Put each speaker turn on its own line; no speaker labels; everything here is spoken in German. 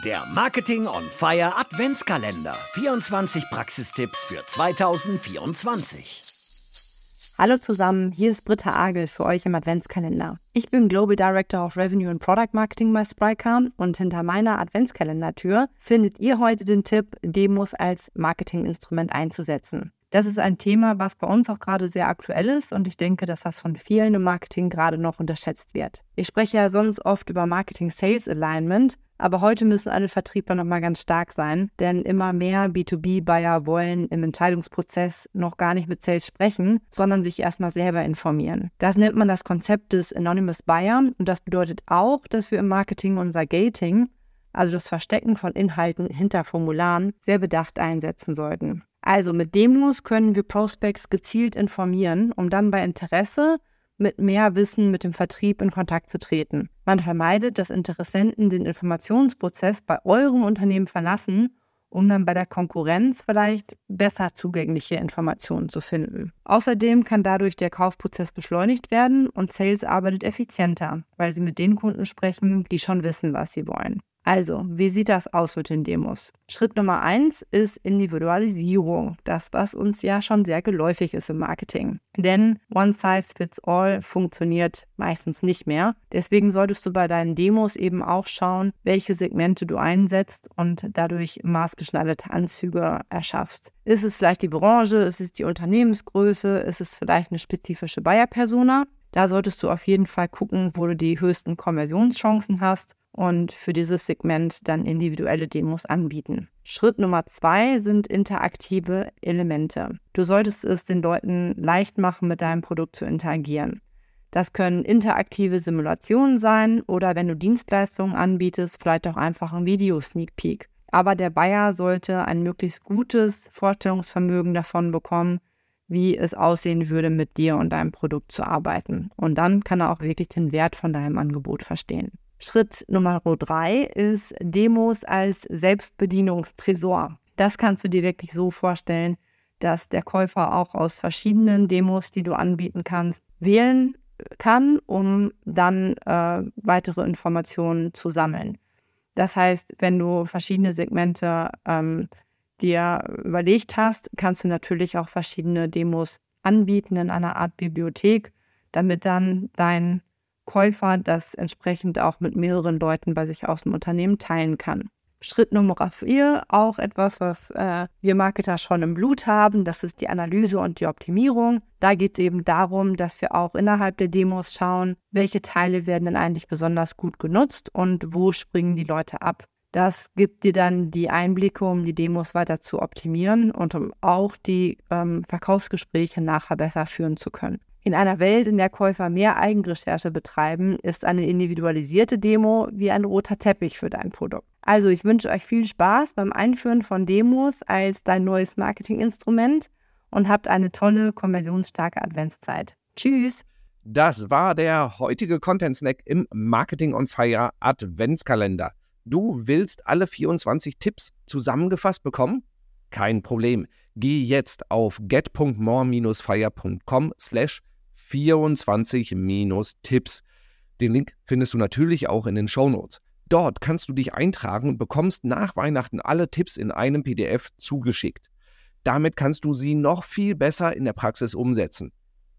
Der Marketing on Fire Adventskalender. 24 Praxistipps für 2024.
Hallo zusammen, hier ist Britta Agel für euch im Adventskalender. Ich bin Global Director of Revenue and Product Marketing bei Sprycar und hinter meiner Adventskalendertür findet ihr heute den Tipp, Demos als Marketinginstrument einzusetzen. Das ist ein Thema, was bei uns auch gerade sehr aktuell ist und ich denke, dass das von vielen im Marketing gerade noch unterschätzt wird. Ich spreche ja sonst oft über Marketing Sales Alignment, aber heute müssen alle Vertriebler nochmal ganz stark sein, denn immer mehr B2B-Buyer wollen im Entscheidungsprozess noch gar nicht mit Sales sprechen, sondern sich erstmal selber informieren. Das nennt man das Konzept des Anonymous Buyer und das bedeutet auch, dass wir im Marketing unser Gating, also das Verstecken von Inhalten hinter Formularen, sehr bedacht einsetzen sollten. Also mit Demos können wir Prospects gezielt informieren, um dann bei Interesse mit mehr Wissen mit dem Vertrieb in Kontakt zu treten. Man vermeidet, dass Interessenten den Informationsprozess bei eurem Unternehmen verlassen, um dann bei der Konkurrenz vielleicht besser zugängliche Informationen zu finden. Außerdem kann dadurch der Kaufprozess beschleunigt werden und Sales arbeitet effizienter, weil sie mit den Kunden sprechen, die schon wissen, was sie wollen. Also, wie sieht das aus mit den Demos? Schritt Nummer eins ist Individualisierung. Das, was uns ja schon sehr geläufig ist im Marketing. Denn One Size Fits All funktioniert meistens nicht mehr. Deswegen solltest du bei deinen Demos eben auch schauen, welche Segmente du einsetzt und dadurch maßgeschneiderte Anzüge erschaffst. Ist es vielleicht die Branche? Ist es die Unternehmensgröße? Ist es vielleicht eine spezifische Buyer-Persona? Da solltest du auf jeden Fall gucken, wo du die höchsten Konversionschancen hast und für dieses Segment dann individuelle Demos anbieten. Schritt Nummer zwei sind interaktive Elemente. Du solltest es den Leuten leicht machen, mit deinem Produkt zu interagieren. Das können interaktive Simulationen sein oder wenn du Dienstleistungen anbietest, vielleicht auch einfach ein Video-Sneak Peek. Aber der Buyer sollte ein möglichst gutes Vorstellungsvermögen davon bekommen, wie es aussehen würde, mit dir und deinem Produkt zu arbeiten. Und dann kann er auch wirklich den Wert von deinem Angebot verstehen. Schritt Nummer drei ist Demos als Selbstbedienungstresor. Das kannst du dir wirklich so vorstellen, dass der Käufer auch aus verschiedenen Demos, die du anbieten kannst, wählen kann, um dann äh, weitere Informationen zu sammeln. Das heißt, wenn du verschiedene Segmente ähm, dir überlegt hast, kannst du natürlich auch verschiedene Demos anbieten in einer Art Bibliothek, damit dann dein Käufer das entsprechend auch mit mehreren Leuten bei sich aus dem Unternehmen teilen kann. Schritt Nummer vier, auch etwas, was äh, wir Marketer schon im Blut haben, das ist die Analyse und die Optimierung. Da geht es eben darum, dass wir auch innerhalb der Demos schauen, welche Teile werden denn eigentlich besonders gut genutzt und wo springen die Leute ab. Das gibt dir dann die Einblicke, um die Demos weiter zu optimieren und um auch die ähm, Verkaufsgespräche nachher besser führen zu können. In einer Welt, in der Käufer mehr Eigenrecherche betreiben, ist eine individualisierte Demo wie ein roter Teppich für dein Produkt. Also ich wünsche euch viel Spaß beim Einführen von Demos als dein neues Marketinginstrument und habt eine tolle, konversionsstarke Adventszeit. Tschüss!
Das war der heutige Content Snack im Marketing on Fire Adventskalender. Du willst alle 24 Tipps zusammengefasst bekommen? Kein Problem. Geh jetzt auf get.more-fire.com slash 24-Tipps. Den Link findest du natürlich auch in den Show Notes. Dort kannst du dich eintragen und bekommst nach Weihnachten alle Tipps in einem PDF zugeschickt. Damit kannst du sie noch viel besser in der Praxis umsetzen.